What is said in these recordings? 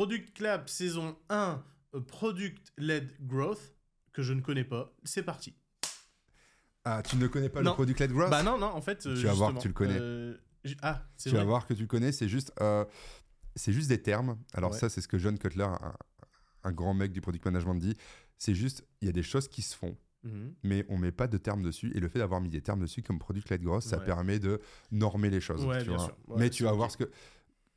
Product Lab saison 1, euh, Product Led Growth, que je ne connais pas. C'est parti. Ah, tu ne connais pas Non. le product led growth Bah non, non, en fait. euh, Tu vas voir que tu le connais. euh, ah, c'est Tu vas voir que tu le connais, c'est juste, euh, c'est juste des termes. Alors Ouais. ça, c'est ce que John Cutler, un, un grand mec du product management, dit. C'est juste, il y a des choses qui se font, Mhm. mais on met pas de termes dessus. Et le fait d'avoir mis des termes dessus comme product led growth, ça permet de normer les choses. Ouais, tu bien vois. mais tu vas voir ce que...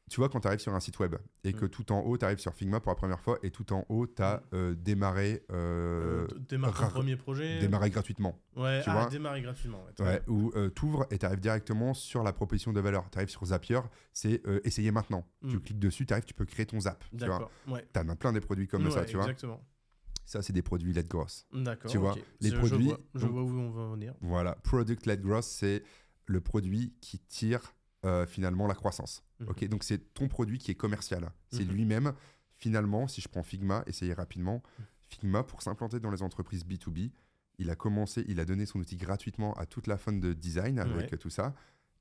Tu vois, quand tu arrives sur un site web et que Mm. tout en haut, tu arrives sur Figma pour la première fois et tout en haut, tu as démarré, euh, Euh, démarre ton ra- premier projet. démarré gratuitement. Ouais, tu ah, vois. démarrer gratuitement. Ouais, Ouais, euh, t'ouvres et t'arrives directement sur la proposition de valeur. T'arrives sur Zapier, c'est euh, essayer maintenant. Tu Mm. cliques dessus, t'arrives, tu peux créer ton Zap. Tu vois. Ouais. As plein des produits comme ça, tu vois. Exactement. Ça, c'est des produits led growth. D'accord. Tu vois, les Je- produits- Je vois, je donc- vois où on va en venir. Voilà, product led growth, c'est le produit qui tire euh, finalement la croissance. Mhm. Ok, donc c'est ton produit qui est commercial. C'est Mhm. lui-même, finalement, si je prends Figma, essayez rapidement. Mhm. Figma, pour s'implanter dans les entreprises B2B, il a commencé, il a donné son outil gratuitement à toute la fun de design avec Ouais. tout ça.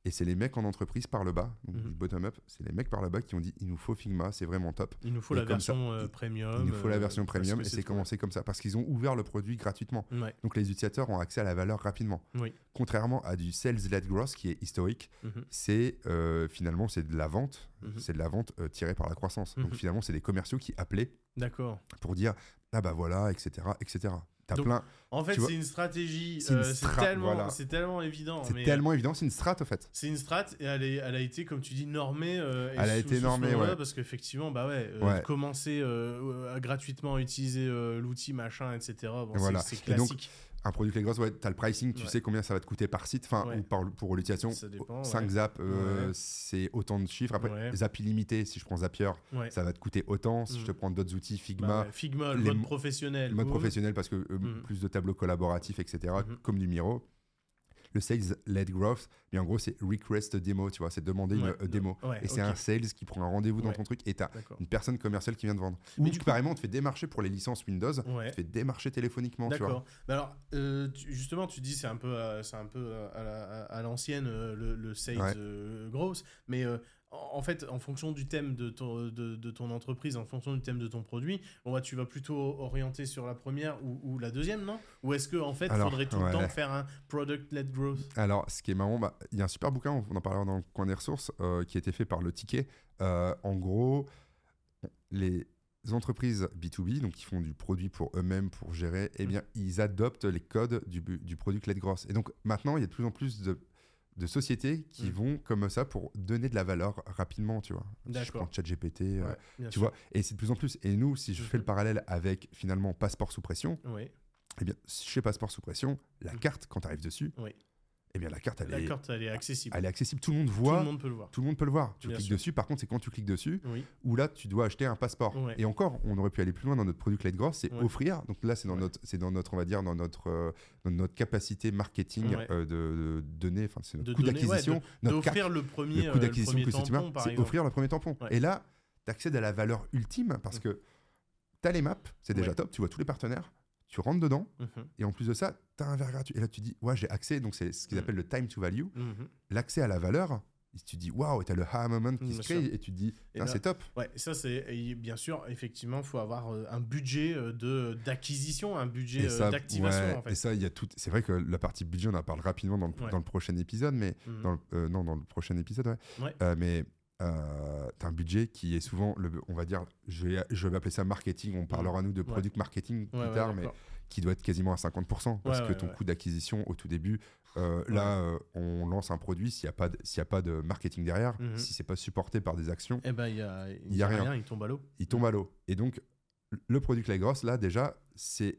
Et c'est les mecs en entreprise par le bas, donc Mhm. du bottom-up, c'est les mecs par le bas qui ont dit il nous faut Figma, c'est vraiment top. Il nous faut Et la ça, version euh, premium. il nous faut la euh, version premium et c'est commencé comme ça parce qu'ils ont ouvert le produit gratuitement. Ouais. Donc les utilisateurs ont accès à la valeur rapidement. Oui. Contrairement à du sales-led growth qui est historique, Mhm. c'est euh, finalement c'est de la vente, Mhm. c'est de la vente euh, tirée par la croissance. Donc finalement c'est des commerciaux qui appelaient D'accord. pour dire ah bah voilà etc etc. T'as Donc, plein, En fait, Tu vois, c'est une stratégie. c'est une euh, C'est tellement, voilà. c'est tellement évident. c'est mais, tellement évident, c'est une strat au fait. C'est une strat et elle, est- elle a été, comme tu dis, normée. euh, Elle a sous- été sous normée, ouais. Parce qu'effectivement, bah ouais, euh, Ouais. commencer euh, à gratuitement utiliser euh, l'outil machin, etc. Bon, c'est- Voilà. c'est Et donc, classique. Un produit clé grosse, ouais, t'as le pricing, tu Ouais. sais combien ça va te coûter par site, enfin Ouais. ou par, pour l'utilisation. Ça dépend, 5 ouais. zaps, euh, c'est autant de chiffres. Après, zap illimité, si je prends Zapier, ça va te coûter autant. Si Mm. je te prends d'autres outils, Bah Figma, ouais, Figma, le mode mo- professionnel. le mode professionnel parce que euh, Mhm. plus de tableaux collaboratifs, etc., Mhm. comme du Miro. Le sales-led growth, mais en gros, c'est request demo, tu vois, c'est demander Ouais, une euh, démo. ouais, et c'est un sales qui prend un rendez-vous dans ton truc et t'as une personne commerciale qui vient de vendre. Mais Ou du coup- carrément, on te fait démarcher pour les licences Windows, on te fait démarcher téléphoniquement, tu vois. Alors, euh, tu- justement, tu dis c'est un peu, euh, c'est un peu à, la- à l'ancienne le, le sales gross, mais en fait, en fonction du thème de ton, de, de ton entreprise, en fonction du thème de ton produit, bon, bah, tu vas plutôt orienter sur la première ou, ou la deuxième, non? Ou est-ce que en fait, il faudrait tout ouais. le temps faire un product-led growth? Alors, ce qui est marrant, bah, il y a un super bouquin, on en parlera dans le coin des ressources, euh, qui a été fait par le ticket. Euh, en gros, les entreprises B2B, donc qui font du produit pour eux-mêmes, pour gérer, eh Mm. bien, ils adoptent les codes du, du produit led growth. Et donc, maintenant, il y a de plus en plus de, de sociétés qui Mm. vont comme ça pour donner de la valeur rapidement, tu vois. Si je prends ChatGPT, euh, Ouais, tu sûr. vois. Et c'est de plus en plus. Et nous, si je fais le parallèle avec, finalement, passeport sous pression, Oui, eh bien, chez passeport sous pression, la Mm. carte, quand tu arrives dessus, oui. Eh bien, la carte, elle, La est, carte, elle est accessible. elle est accessible. Tout le monde Tout voit. le monde peut le voir. Tout le monde peut le voir. Tu Bien cliques sûr. dessus. Par contre, c'est quand tu cliques dessus Oui, où là, tu dois acheter un passeport. Ouais. Et encore, on aurait pu aller plus loin dans notre product led growth, c'est Ouais. offrir. Donc là, c'est dans Ouais. notre, c'est dans notre, on va dire, dans notre, euh, dans notre capacité marketing euh, de, de donner. Enfin, c'est notre De coût d'acquisition, d'offrir le premier, le euh, coût le d'acquisition c'est offrir le premier tampon. Et là, tu accèdes à la valeur ultime parce que tu as les maps, c'est déjà top. Tu vois tous les partenaires. Tu rentres dedans Mhm, et en plus de ça, tu as un verre gratuit. Et là, tu dis, ouais, j'ai accès. Donc, c'est ce qu'ils Mm. appellent le time to value. mhm. L'accès à la valeur. Et tu dis, waouh, et tu as le ha moment qui Bien se sûr. crée et tu te dis, c'est top. Ouais, ça c'est bien sûr effectivement il faut avoir euh, un budget euh, de d'acquisition, un budget Et euh, d'activation ouais, en fait. et ça, il y a tout. C'est vrai que la partie budget, on en parle rapidement dans le, Ouais. dans le prochain épisode, mais Mhm. dans le- euh, non, dans le prochain épisode, ouais. Ouais. Euh, mais euh, t'as un budget qui est souvent, le, on va dire, je vais, je vais appeler ça marketing. On parlera nous de Ouais. product marketing plus Ouais, ouais, tard, mais qui doit être quasiment à 50% parce que ton coût d'acquisition au tout début, euh, là, euh, on lance un produit s'il n'y a pas, de- y a pas de marketing derrière, Mhm. si c'est pas supporté par des actions, Eh ben il y a, Il y a rien. il tombe à l'eau. il tombe à l'eau. Et donc, le produit Clay Gross, là, déjà, c'est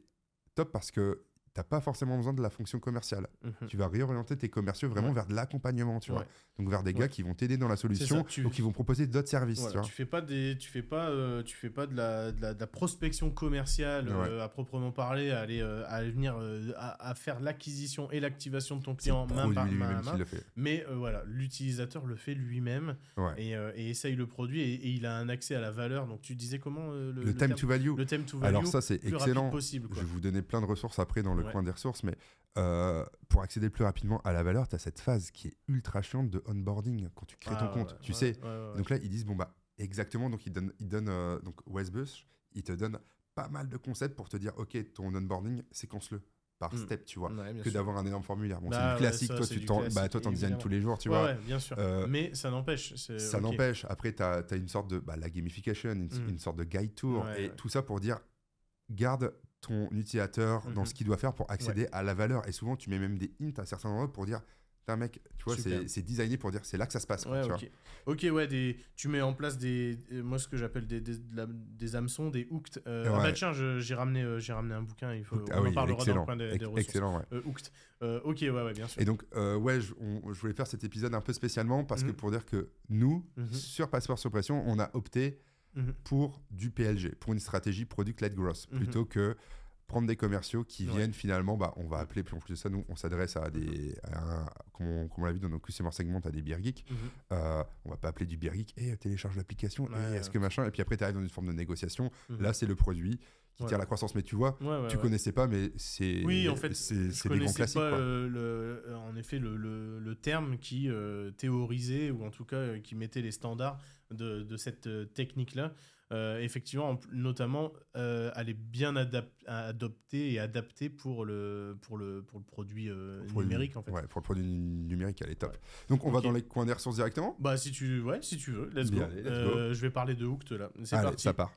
top parce que t'as pas forcément besoin de la fonction commerciale. Mhm. Tu vas réorienter tes commerciaux vraiment Ouais. vers de l'accompagnement, tu vois. Donc vers des gars qui vont t'aider dans la solution, ça, tu- ou qui vont proposer d'autres services, Voilà, tu vois. tu fais pas des, tu fais pas, euh, tu fais pas de la, de la, de la prospection commerciale euh, à proprement parler, à aller, euh, à aller venir à, à faire l'acquisition et l'activation de ton client main par main le fait. Mais voilà, l'utilisateur le fait lui-même et, et essaye le produit et, et il a un accès à la valeur. Donc tu disais comment le, Le, time terme to value. le time to value Alors ça, c'est excellent. Je vais vous donner plein de ressources après dans le Ouais. coin des ressources, mais euh, pour accéder plus rapidement à la valeur, tu as cette phase qui est ultra chiante de onboarding quand tu crées Ah, ton compte. ouais, tu ouais, sais, ouais, ouais, ouais. donc là, ils disent, bon, bah, Exactement, donc il donne, il donne euh, donc Westbush, il te donne pas mal de concepts pour te dire, ok, ton onboarding, séquence-le par Mm. step, tu vois, Ouais, que d'avoir un énorme formulaire. Bon, Bah c'est du ouais, classique, ça, toi, tu du t'en, bah, designes tous les jours, tu Ouais, vois. ouais, bien sûr. Euh, Mais ça n'empêche. Ça n'empêche. Après, tu as, une sorte de bah, la gamification, une, Mm. une sorte de guide tour, Ouais, et ouais. tout ça pour dire garde ton utilisateur dans Mhm. ce qu'il doit faire pour accéder à la valeur. Et souvent, tu mets même des hints à certains endroits pour dire Putain, mec, tu vois, c'est designé pour dire c'est là que ça se passe. quoi, Ouais, tu vois. ok. Ouais, des... tu mets en place des. euh, Moi, ce que j'appelle des, des, de la- des hameçons, des hooked. Euh, Ah Ouais. bah tiens, j'ai ramené, euh, j'ai ramené un bouquin, il faut... Ah on oui, en parlera dans excellent. le coin des, des excellent, ouais. Euh. Euh, ok, ouais, ouais, bien sûr. Et donc, euh, ouais, je, on- je voulais faire cet épisode un peu spécialement parce que Mhm. pour dire que nous, Mhm. sur Passeport sur Pression, on a opté Mhm. pour du PLG, pour une stratégie product-led growth, Mhm. plutôt que prendre des commerciaux qui Ouais. viennent finalement, bah, on va appeler, puis en plus de ça, nous, on s'adresse à des, à un- comme on, comme on l'a vu dans nos customer segments, à des beer geeks. Mhm. Euh, on va pas appeler du beer geek, et télécharge l'application, Ouais, est-ce que machin, et puis après, tu arrives dans une forme de négociation. Mhm. Là, c'est le produit qui Ouais. tire la croissance, mais tu vois, tu connaissais pas, mais c'est Oui, en fait, c'est des grands classiques. pas quoi. euh, le, euh, en effet le, le- le terme qui euh, théorisait ou en tout cas qui mettait les standards de, de cette euh, technique-là. Euh, effectivement, en- notamment, euh, elle est bien adoptée et adaptée pour le, pour le, pour le produit euh, Pour le- numérique en fait. Ouais, pour le produit numérique, elle est top. Ouais. Donc, on va dans les coins des ressources directement? Bah si tu, ouais, si tu veux, let's go. Bien, allez, let's je vais parler de Hooked là. C'est Allez, parti. ça part.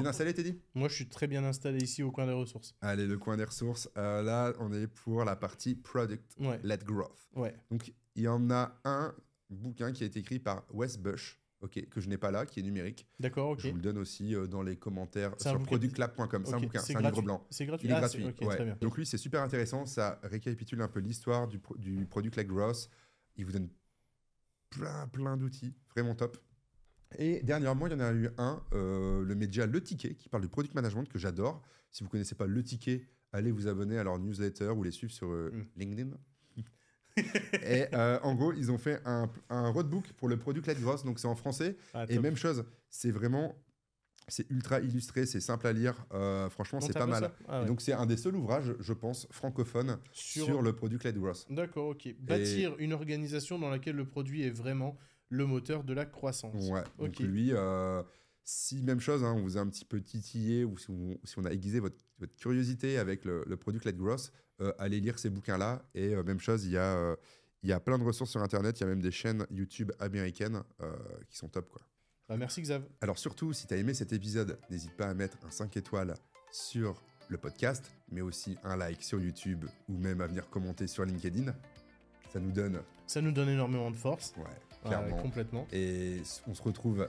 Bien installé, Teddy? Moi, je suis très bien installé ici au coin des ressources. Allez, le coin des ressources. Euh, là, on est pour la partie Product Ouais, Led Growth. ouais. Donc, il y en a un bouquin qui a été écrit par Wes Bush, ok, que je n'ai pas là, qui est numérique. D'accord, ok. Je vous le donne aussi euh, dans les commentaires sur productlab.com. C'est un bouquin, c'est un livre blanc. C'est gratuit. Il est Ah, gratuit. ouais. très bien. Donc lui, c'est super intéressant. Ça récapitule un peu l'histoire du, pro- du Product Led Growth. Il vous donne plein, plein d'outils. Vraiment top. Et dernièrement, il y en a eu un, euh, le média Le Ticket, qui parle du product management, que j'adore. Si vous ne connaissez pas Le Ticket, allez vous abonner à leur newsletter ou les suivre sur euh, Mm. LinkedIn. et euh, en gros, ils ont fait un, un roadbook pour le Product Led Growth, donc c'est en français. Ah, Et même chose, c'est vraiment, c'est ultra illustré, c'est simple à lire. Euh, franchement, c'est pas mal. Ah ouais. donc c'est un des seuls ouvrages, je pense, francophones sur, Sur- le product led growth. D'accord, ok. Bâtir une organisation dans laquelle le produit est vraiment le moteur de la croissance. Ouais. Donc Ok. lui, euh, si même chose, hein, on vous a un petit peu titillé ou si on, si on a aiguisé votre, votre curiosité avec le, le product led growth, euh, allez lire ces bouquins-là. Et euh, même chose, il y a il y a plein de ressources sur Internet. Il y a même des chaînes YouTube américaines qui sont top, quoi. Bah, merci Xav. Alors surtout, si tu as aimé cet épisode, n'hésite pas à mettre un 5 étoiles sur le podcast, mais aussi un like sur YouTube ou même à venir commenter sur LinkedIn. Ça nous donne, Ça nous donne énormément de force. ouais, Ouais, complètement. Et on se retrouve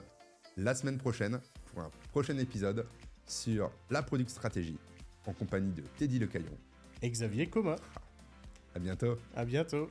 la semaine prochaine pour un prochain épisode sur la Product Stratégie en compagnie de Teddy Lecaillon. Et Xavier Coma. À bientôt. À bientôt.